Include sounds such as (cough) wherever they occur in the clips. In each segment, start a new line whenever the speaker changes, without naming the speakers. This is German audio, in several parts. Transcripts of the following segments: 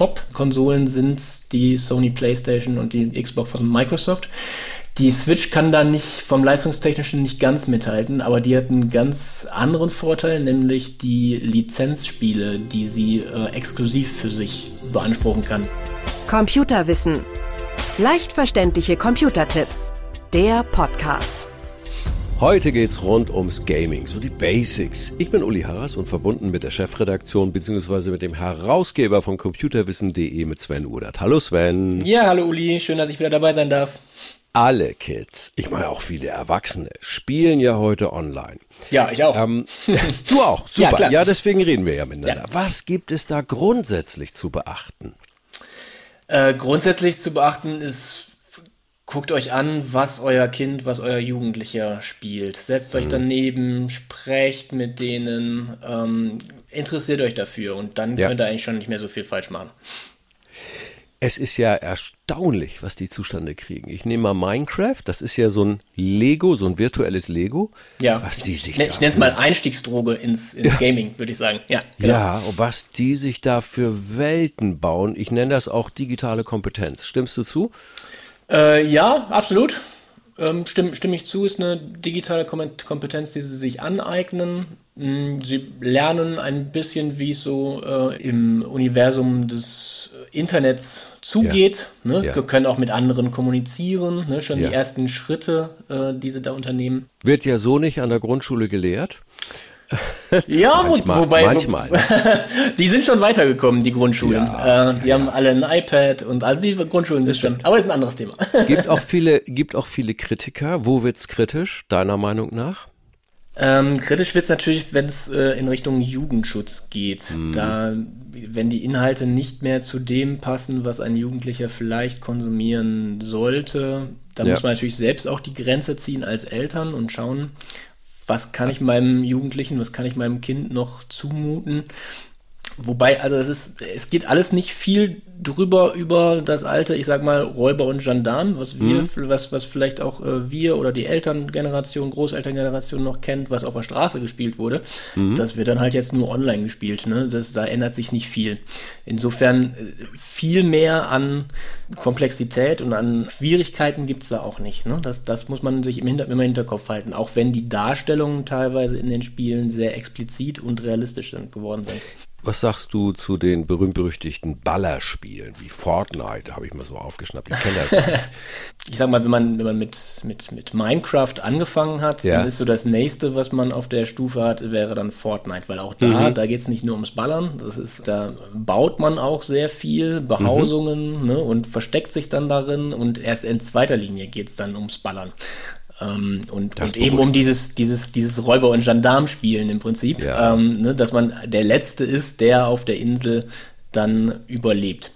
Top-Konsolen sind die Sony PlayStation und die Xbox von Microsoft. Die Switch kann da nicht vom leistungstechnischen nicht ganz mithalten, aber die hat einen ganz anderen Vorteil, nämlich die Lizenzspiele, die sie äh, exklusiv für sich beanspruchen kann.
Computerwissen. Leicht verständliche Computertipps. Der Podcast.
Heute geht's rund ums Gaming, so die Basics. Ich bin Uli Harras und verbunden mit der Chefredaktion bzw. mit dem Herausgeber von computerwissen.de mit Sven Udert. Hallo Sven.
Ja, hallo Uli, schön, dass ich wieder dabei sein darf
alle Kids, ich meine auch viele Erwachsene, spielen ja heute online.
Ja, ich auch. Ähm, (laughs)
du auch, super. Ja, ja, deswegen reden wir ja miteinander. Ja. Was gibt es da grundsätzlich zu beachten?
Äh, grundsätzlich zu beachten ist, guckt euch an, was euer Kind, was euer Jugendlicher spielt. Setzt euch mhm. daneben, sprecht mit denen, ähm, interessiert euch dafür und dann ja. könnt ihr eigentlich schon nicht mehr so viel falsch machen.
Es ist ja erstaunlich, was die zustande kriegen. Ich nehme mal Minecraft, das ist ja so ein Lego, so ein virtuelles Lego.
Ja. Was die sich ne, ich nenne es mal Einstiegsdroge ins, ins ja. Gaming, würde ich sagen. Ja,
genau. ja, und was die sich da für Welten bauen. Ich nenne das auch digitale Kompetenz. Stimmst du zu?
Äh, ja, absolut. Ähm, stimme, stimme ich zu, ist eine digitale Kompetenz, die sie sich aneignen. Hm, sie lernen ein bisschen, wie es so äh, im Universum des Internets zugeht. Ja. Ne? Ja. können auch mit anderen kommunizieren. Ne? Schon ja. die ersten Schritte, äh, die sie da unternehmen.
Wird ja so nicht an der Grundschule gelehrt.
Ja, (laughs) manchmal, wobei, manchmal. (laughs) die sind schon weitergekommen, die Grundschulen. Ja, äh, die ja. haben alle ein iPad und also die Grundschulen sind schon. Aber ist ein anderes Thema. (laughs)
gibt auch viele, gibt auch viele Kritiker. Wo wird's kritisch, deiner Meinung nach?
Ähm, kritisch wird es natürlich, wenn es äh, in Richtung Jugendschutz geht. Mhm. Da, wenn die Inhalte nicht mehr zu dem passen, was ein Jugendlicher vielleicht konsumieren sollte, da ja. muss man natürlich selbst auch die Grenze ziehen als Eltern und schauen, was kann ich meinem Jugendlichen, was kann ich meinem Kind noch zumuten. Wobei, also es ist, es geht alles nicht viel drüber über das alte, ich sag mal, Räuber und Gendarm, was wir, mhm. was, was vielleicht auch äh, wir oder die Elterngeneration, Großelterngeneration noch kennt, was auf der Straße gespielt wurde. Mhm. Das wird dann halt jetzt nur online gespielt. Ne? Das, da ändert sich nicht viel. Insofern äh, viel mehr an Komplexität und an Schwierigkeiten gibt es da auch nicht. Ne? Das, das muss man sich im Hinter immer im Hinterkopf halten, auch wenn die Darstellungen teilweise in den Spielen sehr explizit und realistisch sind, geworden sind.
Was sagst du zu den berühmt-berüchtigten Ballerspielen wie Fortnite? Habe ich mal so aufgeschnappt. Ich kenne das. (laughs)
ich sag mal, wenn man, wenn man mit, mit, mit Minecraft angefangen hat, ja. dann ist so das nächste, was man auf der Stufe hat, wäre dann Fortnite, weil auch da, mhm. da geht es nicht nur ums Ballern. Das ist, da baut man auch sehr viel, Behausungen mhm. ne, und versteckt sich dann darin und erst in zweiter Linie geht es dann ums Ballern. Ähm, und, und eben um dieses, dieses, dieses Räuber- und Gendarm-Spielen im Prinzip, ja. ähm, ne, dass man der Letzte ist, der auf der Insel dann überlebt.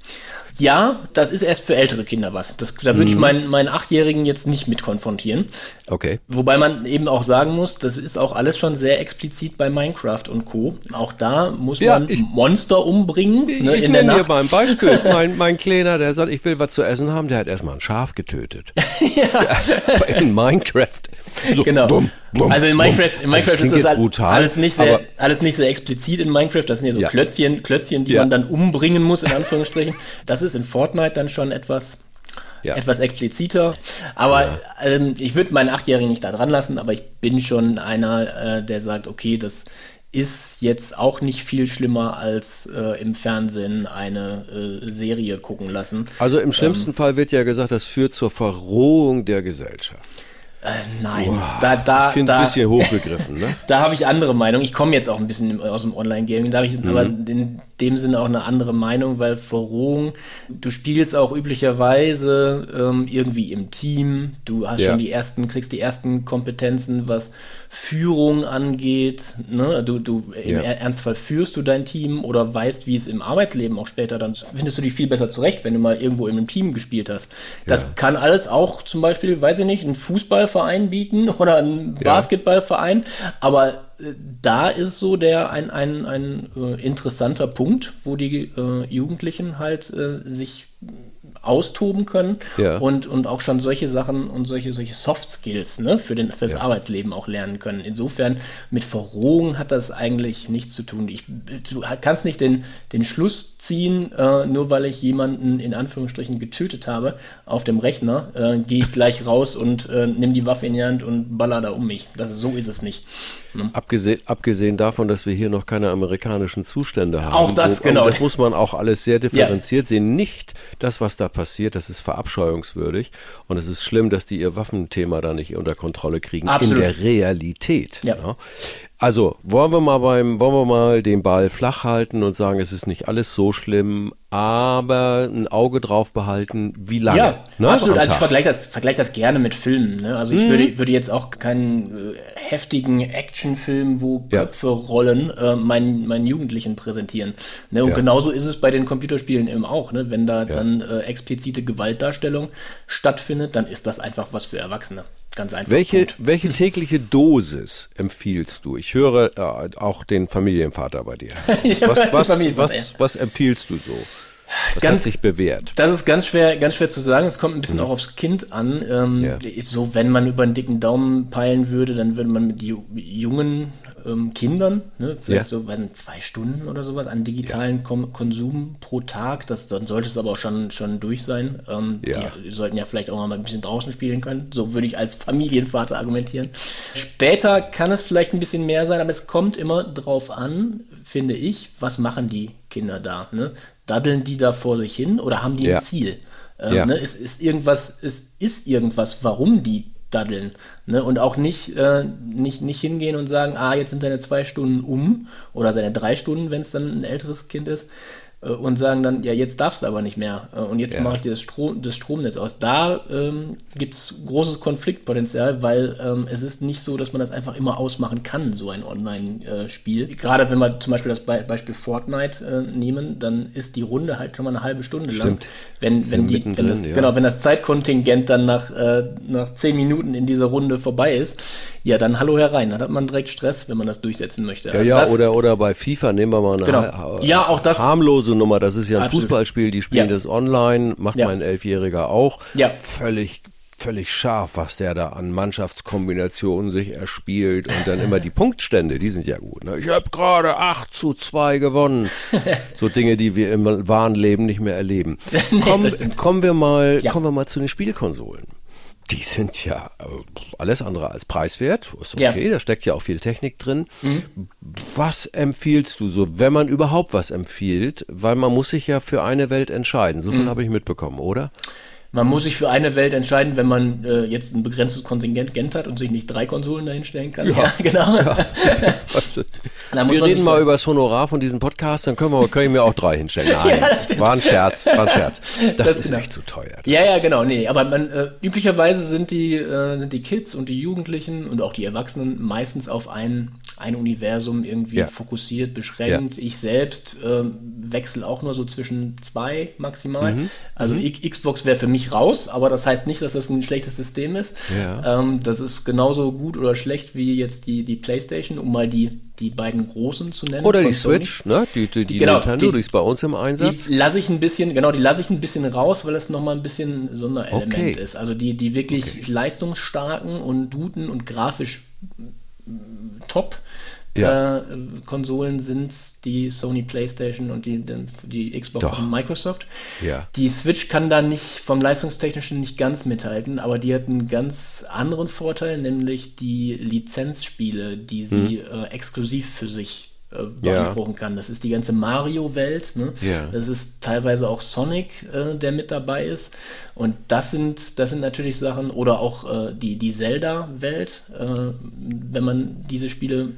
Ja, das ist erst für ältere Kinder was. Das, da würde mhm. ich meinen, meinen Achtjährigen jetzt nicht mit konfrontieren.
Okay.
Wobei man eben auch sagen muss, das ist auch alles schon sehr explizit bei Minecraft und Co. Auch da muss ja, man ich, Monster umbringen. Ich, ne,
ich
in der Nacht.
Hier ein Beispiel. (laughs) mein, mein Kleiner, der sagt, ich will was zu essen haben, der hat erstmal ein Schaf getötet. (laughs) ja. (laughs) In Minecraft.
So, genau. Bumm, bumm, also in Minecraft, in Minecraft das ist das brutal, alles nicht sehr, alles nicht sehr explizit in Minecraft. Das sind ja so ja. Klötzchen, Klötzchen, die ja. man dann umbringen muss, in Anführungsstrichen. Das ist in Fortnite dann schon etwas, ja. etwas expliziter. Aber ja. ähm, ich würde meinen Achtjährigen nicht da dran lassen, aber ich bin schon einer, äh, der sagt, okay, das ist jetzt auch nicht viel schlimmer als äh, im Fernsehen eine äh, Serie gucken lassen.
Also im schlimmsten ähm, Fall wird ja gesagt, das führt zur Verrohung der Gesellschaft.
Äh, nein, wow, da, da,
ich da, ein bisschen hochgegriffen, ne? (laughs)
da habe ich andere Meinung. Ich komme jetzt auch ein bisschen aus dem Online-Gaming, da habe ich mhm. aber in dem Sinne auch eine andere Meinung, weil Verrohung, du spielst auch üblicherweise ähm, irgendwie im Team, du hast ja. schon die ersten, kriegst die ersten Kompetenzen, was Führung angeht, ne? Du, du im ja. Ernstfall führst du dein Team oder weißt, wie es im Arbeitsleben auch später dann findest du dich viel besser zurecht, wenn du mal irgendwo in einem Team gespielt hast. Das ja. kann alles auch zum Beispiel, weiß ich nicht, ein Fußball Fußballverein bieten oder einen Basketballverein, aber äh, da ist so der ein, ein, ein äh, interessanter Punkt, wo die äh, Jugendlichen halt äh, sich austoben können ja. und, und auch schon solche Sachen und solche, solche Soft Skills ne, für den, fürs ja. Arbeitsleben auch lernen können. Insofern mit Verrohung hat das eigentlich nichts zu tun. Ich, du kannst nicht den, den Schluss ziehen, äh, nur weil ich jemanden in Anführungsstrichen getötet habe auf dem Rechner, äh, gehe ich gleich raus und äh, nehme die Waffe in die Hand und baller da um mich. Das, so ist es nicht.
Ne? Abgesehen, abgesehen davon, dass wir hier noch keine amerikanischen Zustände haben.
Auch das,
wo,
genau.
Das muss man auch alles sehr differenziert ja. sehen. Nicht das, was da passiert, das ist verabscheuungswürdig und es ist schlimm, dass die ihr Waffenthema da nicht unter Kontrolle kriegen Absolut. in der Realität. Ja. ja. Also wollen wir mal beim, wollen wir mal den Ball flach halten und sagen, es ist nicht alles so schlimm, aber ein Auge drauf behalten, wie lange? Ja,
ne, absolut. Also ich vergleiche das, vergleich das gerne mit Filmen. Ne? Also ich mhm. würde, würde jetzt auch keinen äh, heftigen Actionfilm, wo Köpfe ja. rollen, äh, meinen, meinen Jugendlichen präsentieren. Ne? Und ja. genauso ist es bei den Computerspielen eben auch. Ne? Wenn da dann äh, explizite Gewaltdarstellung stattfindet, dann ist das einfach was für Erwachsene. Ganz einfach.
Welche, welche (laughs) tägliche Dosis empfiehlst du? Ich höre äh, auch den Familienvater bei dir. (laughs) was, was, was, was empfiehlst du so? Das ganz, hat sich bewährt.
Das ist ganz schwer, ganz schwer zu sagen. Es kommt ein bisschen mhm. auch aufs Kind an. Ähm, ja. So, wenn man über einen dicken Daumen peilen würde, dann würde man mit jungen ähm, Kindern, ne, vielleicht ja. so weiß nicht, zwei Stunden oder sowas an digitalen ja. Konsum pro Tag. Das, dann sollte es aber auch schon, schon durch sein. Ähm, ja. Die sollten ja vielleicht auch mal ein bisschen draußen spielen können. So würde ich als Familienvater argumentieren. Später kann es vielleicht ein bisschen mehr sein, aber es kommt immer drauf an, finde ich, was machen die Kinder da? Ne? Daddeln die da vor sich hin oder haben die ein Ziel? Ähm, ne, ist, ist irgendwas, ist, ist irgendwas, warum die daddeln. Ne? Und auch nicht, äh, nicht, nicht hingehen und sagen, ah, jetzt sind deine zwei Stunden um oder seine drei Stunden, wenn es dann ein älteres Kind ist, und sagen dann, ja, jetzt darfst du aber nicht mehr äh, und jetzt ja. mache ich dir das, Strom, das Stromnetz aus. Da ähm, gibt es großes Konfliktpotenzial, weil ähm, es ist nicht so, dass man das einfach immer ausmachen kann, so ein Online-Spiel. Gerade wenn wir zum Beispiel das Be Beispiel Fortnite äh, nehmen, dann ist die Runde halt schon mal eine halbe Stunde lang. Stimmt. Wenn, wenn, die, wenn, das, ja. genau, wenn das Zeitkontingent dann nach, äh, nach zehn Minuten in dieser Runde vorbei ist, ja, dann hallo herein. Dann hat man direkt Stress, wenn man das durchsetzen möchte.
Ja, also ja, oder, oder bei FIFA nehmen wir mal eine
genau. ja, auch das,
harmlose Nummer. Das ist ja ein absolut. Fußballspiel, die spielen ja. das online, macht ja. mein Elfjähriger auch. Ja. Völlig völlig scharf, was der da an Mannschaftskombinationen sich erspielt und dann immer die (laughs) Punktstände, die sind ja gut. Ne? Ich habe gerade 8 zu 2 gewonnen. (laughs) so Dinge, die wir im wahren Leben nicht mehr erleben. (laughs) nee, Komm, kommen, wir mal, ja. kommen wir mal zu den Spielkonsolen. Die sind ja äh, alles andere als preiswert. Ist okay, ja. da steckt ja auch viel Technik drin. Mhm. Was empfiehlst du so, wenn man überhaupt was empfiehlt? Weil man muss sich ja für eine Welt entscheiden. So viel mhm. habe ich mitbekommen, oder?
Man muss sich für eine Welt entscheiden, wenn man äh, jetzt ein begrenztes Kontingent hat und sich nicht drei Konsolen dahinstellen kann. Ja, ja (laughs) genau. Ja. (laughs)
wir reden mal über das Honorar von diesem Podcast, dann können wir, können wir auch drei hinstellen. (laughs) Nein, ja, war ein Scherz, war ein Scherz. Das, das ist genau. echt zu teuer.
Ja, ja, genau. Nee, aber man, äh, üblicherweise sind die, äh, sind die Kids und die Jugendlichen und auch die Erwachsenen meistens auf ein, ein Universum irgendwie ja. fokussiert, beschränkt. Ich selbst äh, wechsle auch nur so zwischen zwei maximal. Mhm. Also mhm. Xbox wäre für mich raus, aber das heißt nicht, dass das ein schlechtes System ist. Ja. Ähm, das ist genauso gut oder schlecht wie jetzt die, die PlayStation, um mal die, die beiden großen zu nennen.
Oder die Switch, ne? Die, die, die, genau, Nintendo, die, die ist bei uns im Einsatz.
Die lasse ich ein bisschen, genau, die lasse ich ein bisschen raus, weil es nochmal ein bisschen Sonderelement okay. ist. Also die, die wirklich okay. leistungsstarken und guten und grafisch top ja. äh, Konsolen sind die Sony PlayStation und die, die Xbox Doch. von Microsoft. Ja. Die Switch kann da nicht vom leistungstechnischen nicht ganz mithalten, aber die hat einen ganz anderen Vorteil, nämlich die Lizenzspiele, die sie hm. äh, exklusiv für sich beanspruchen ja. kann. Das ist die ganze Mario-Welt. Ne? Ja. Das ist teilweise auch Sonic, äh, der mit dabei ist. Und das sind, das sind natürlich Sachen, oder auch äh, die, die Zelda-Welt, äh, wenn man diese Spiele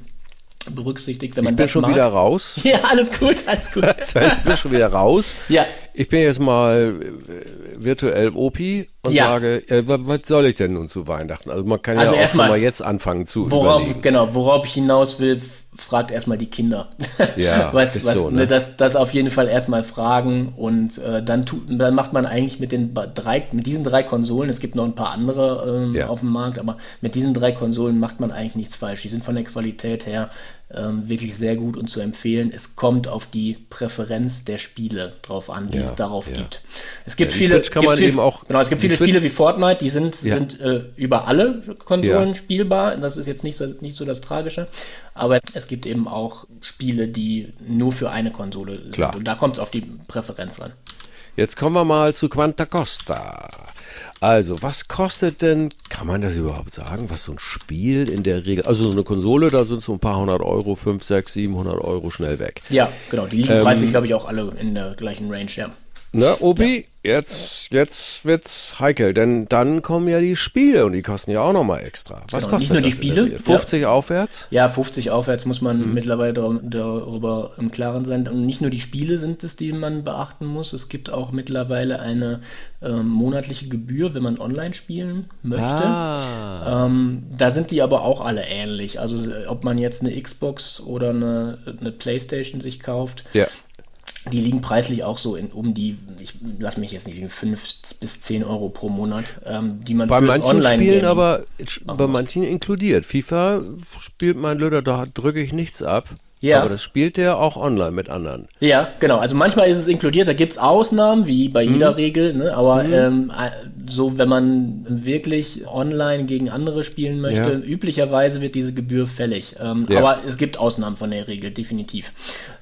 berücksichtigt, wenn man
ich bin
das
schon
mag.
wieder raus. (laughs)
Ja, alles gut, alles gut. (laughs)
ich bin schon wieder raus. Ja. Ich bin jetzt mal äh, virtuell Opi und ja. sage, äh, was soll ich denn nun zu Weihnachten? Also man kann also ja auch mal jetzt anfangen zu
worauf, überlegen. Genau, worauf ich hinaus will, fragt erstmal die Kinder. (laughs) Ja, (laughs) was, was, so, ne? ne? das, das auf jeden Fall erstmal fragen und äh, dann, tut, dann macht man eigentlich mit den drei, mit diesen drei Konsolen, es gibt noch ein paar andere ähm, ja. auf dem Markt, aber mit diesen drei Konsolen macht man eigentlich nichts falsch. Die sind von der Qualität her ähm, wirklich sehr gut und zu empfehlen. Es kommt auf die Präferenz der Spiele drauf an, die ja, es darauf ja. gibt. Es gibt ja, viele,
man
viel,
auch,
genau, es gibt viele Spiele wie Fortnite, die sind, sind äh, über alle Konsolen spielbar. Das ist jetzt nicht so, nicht so das Tragische. Aber es gibt eben auch Spiele, die nur für eine Konsole sind.
Klar.
Und da kommt es auf die Präferenz ran.
Jetzt kommen wir mal zu Quanta Costa. Also, was kostet denn, kann man das überhaupt sagen, was so ein Spiel in der Regel, also so eine Konsole, da sind so ein paar hundert Euro, 5, 6, 700 Euro schnell weg.
Ja, genau, die liegen ähm, preislich, glaube ich, auch alle in der gleichen Range, ja.
Na, Obi, ja. jetzt, jetzt wird's heikel, denn dann kommen ja die Spiele und die kosten ja auch nochmal extra. Was genau, kostet
nicht nur die Spiele?
50 ja. aufwärts?
Ja, 50 aufwärts muss man mhm. mittlerweile darüber im Klaren sein. Und nicht nur die Spiele sind es, die man beachten muss. Es gibt auch mittlerweile eine ähm, monatliche Gebühr, wenn man online spielen möchte. Ah. Ähm, da sind die aber auch alle ähnlich. Also ob man jetzt eine Xbox oder eine, eine Playstation sich kauft,
ja
die liegen preislich auch so in, um die, ich lasse mich jetzt nicht liegen, 5 bis 10 Euro pro Monat, ähm, die man
bei fürs manchen Online Spielen aber bei manchen inkludiert. FIFA spielt mein Löder, da drücke ich nichts ab. Ja. Aber das spielt der auch online mit anderen.
Ja, genau. Also manchmal ist es inkludiert, da gibt es Ausnahmen, wie bei jeder mhm. Regel, ne? aber mhm. ähm, so, wenn man wirklich online gegen andere spielen möchte, ja. üblicherweise wird diese Gebühr fällig. Ähm, ja. Aber es gibt Ausnahmen von der Regel, definitiv.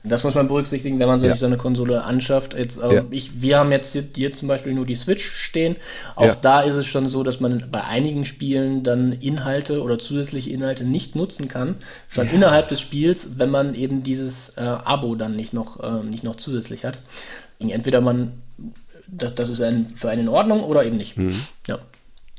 Das muss man berücksichtigen, wenn man sich so eine Konsole anschafft. Jetzt, äh, ich, wir haben jetzt hier zum Beispiel nur die Switch stehen. Auch da ist es schon so, dass man bei einigen Spielen dann Inhalte oder zusätzliche Inhalte nicht nutzen kann, schon innerhalb des Spiels, wenn man man eben dieses äh, Abo dann nicht noch, äh, nicht noch zusätzlich hat. Entweder man, das, das ist ein, für einen in Ordnung oder eben nicht. Mhm.
Ja.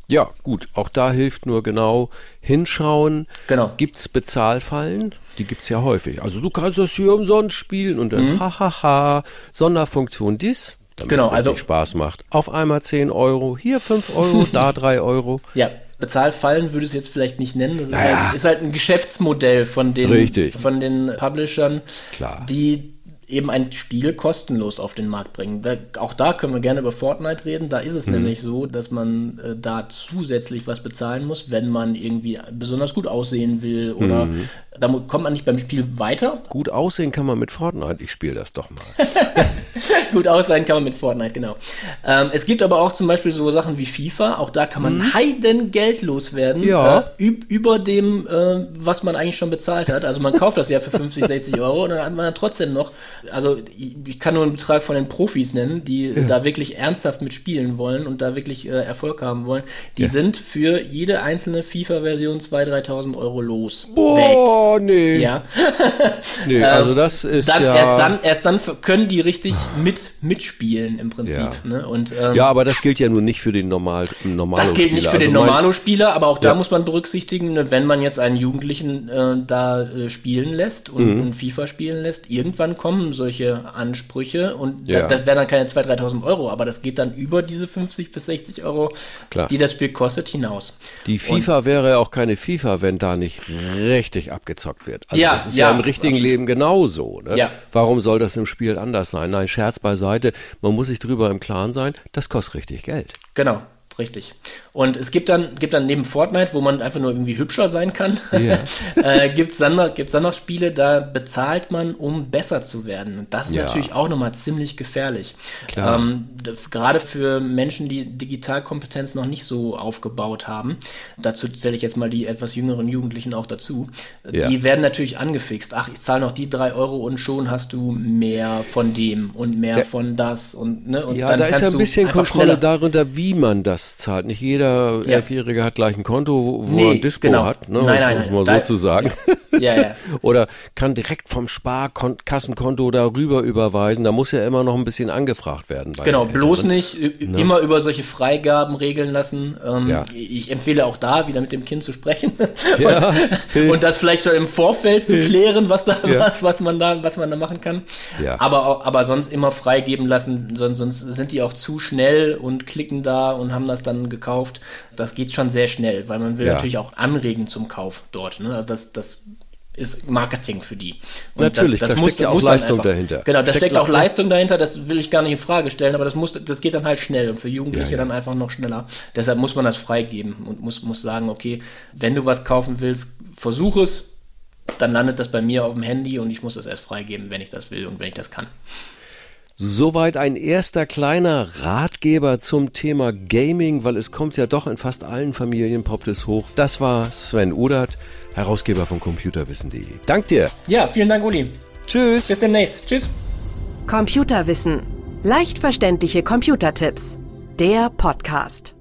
Ja, gut, auch da hilft nur genau hinschauen.
Genau.
Gibt es Bezahlfallen? Die gibt es ja häufig. Also du kannst das hier umsonst spielen und dann mhm. hahaha, Sonderfunktion dies, damit
genau,
es
also
Spaß macht. Auf einmal 10 Euro, hier 5 Euro, (laughs) da 3 Euro.
Ja, Bezahlfallen würde ich es jetzt vielleicht nicht nennen. Das ist, naja. halt, ist halt ein Geschäftsmodell von den,
Richtig.
von den Publishern,
Klar.
die eben ein Spiel kostenlos auf den Markt bringen. Da, auch da können wir gerne über Fortnite reden. Da ist es mhm. nämlich so, dass man äh, da zusätzlich was bezahlen muss, wenn man irgendwie besonders gut aussehen will oder mhm. da kommt man nicht beim Spiel weiter.
Gut aussehen kann man mit Fortnite. Ich spiele das doch mal. (laughs)
gut aussehen kann man mit Fortnite, genau. Ähm, es gibt aber auch zum Beispiel so Sachen wie FIFA. Auch da kann man mhm. heiden Geld loswerden.
Ja.
Äh, über dem, äh, was man eigentlich schon bezahlt hat. Also man kauft das ja für 50, 60 Euro und dann hat man dann trotzdem noch also ich kann nur einen Betrag von den Profis nennen, die ja. da wirklich ernsthaft mitspielen wollen und da wirklich äh, Erfolg haben wollen. Die ja. sind für jede einzelne FIFA-Version 2.000, 3.000 Euro los.
Boah, weg. nee.
Ja. (laughs)
nee, also das ist
dann,
ja...
Erst dann, erst dann können die richtig mit, mitspielen im Prinzip. Ja. Ne? Und,
ähm, ja, aber das gilt ja nur nicht für den normal normalo
Das gilt nicht für den also Normalo-Spieler, aber auch da muss man berücksichtigen, ne, wenn man jetzt einen Jugendlichen äh, da äh, spielen lässt und mhm. FIFA spielen lässt, irgendwann kommen solche Ansprüche und ja. das, das wären dann keine 2.000, 3.000 Euro, aber das geht dann über diese 50 bis 60 Euro,
Klar.
die das Spiel kostet, hinaus.
Die FIFA und, wäre ja auch keine FIFA, wenn da nicht richtig abgezockt wird. Also
ja,
das ist
ja,
ja im richtigen absolut. Leben genauso. Ne?
Ja.
Warum soll das im Spiel anders sein? Nein, Scherz beiseite, man muss sich drüber im Klaren sein, das kostet richtig Geld.
Genau. Richtig. Und es gibt dann, gibt dann neben Fortnite, wo man einfach nur irgendwie hübscher sein kann, yeah. (laughs) äh, gibt es dann, noch, gibt's dann noch Spiele, da bezahlt man, um besser zu werden. Und das ist ja. natürlich auch nochmal ziemlich gefährlich. Ähm, gerade für Menschen, die Digitalkompetenz noch nicht so aufgebaut haben, dazu zähle ich jetzt mal die etwas jüngeren Jugendlichen auch dazu, ja. die werden natürlich angefixt. Ach, ich zahle noch die drei Euro und schon hast du mehr von dem und mehr ja. von das. Und, ne, und
ja, da ist ja ein bisschen Kontrolle darunter, wie man das zahlt. Nicht jeder ja. Elfjährige hat gleich ein Konto, wo nee, er ein Dispo genau. hat, ne?
nein, nein,
muss man so zu sagen. (laughs)
Ja. Ja,
Oder kann direkt vom Sparkassenkonto darüber überweisen. Da muss ja immer noch ein bisschen angefragt werden.
genau, bloß nicht ne? immer über solche Freigaben regeln lassen. Ähm, ich empfehle auch da, wieder mit dem Kind zu sprechen (laughs) und, (laughs) und, das vielleicht schon im Vorfeld zu klären, was da, was, was man da, was man da machen kann. Aber, aber sonst immer freigeben lassen, sonst, sonst sind die auch zu schnell und klicken da und haben das dann gekauft. Das geht schon sehr schnell, weil man will ja. natürlich auch anregen zum Kauf dort. Ne? Also das, das ist Marketing für die.
Und Natürlich, das, das da muss, steckt ja auch Leistung dahinter.
Genau, da steckt, steckt auch Leistung dahinter, das will ich gar nicht in Frage stellen, aber das muss, das geht dann halt schnell und für Jugendliche ja, ja. dann einfach noch schneller. Deshalb muss man das freigeben und muss, muss sagen, okay, wenn du was kaufen willst, versuch es, dann landet das bei mir auf dem Handy und ich muss das erst freigeben, wenn ich das will und wenn ich das kann.
Soweit ein erster kleiner Ratgeber zum Thema Gaming, weil es kommt ja doch in fast allen Familien poppt es hoch. Das war Sven Udert Herausgeber von computerwissen.de. Dank dir.
Ja, vielen Dank, Uli.
Tschüss.
Bis demnächst. Tschüss.
Computerwissen. Leicht verständliche Computertipps. Der Podcast.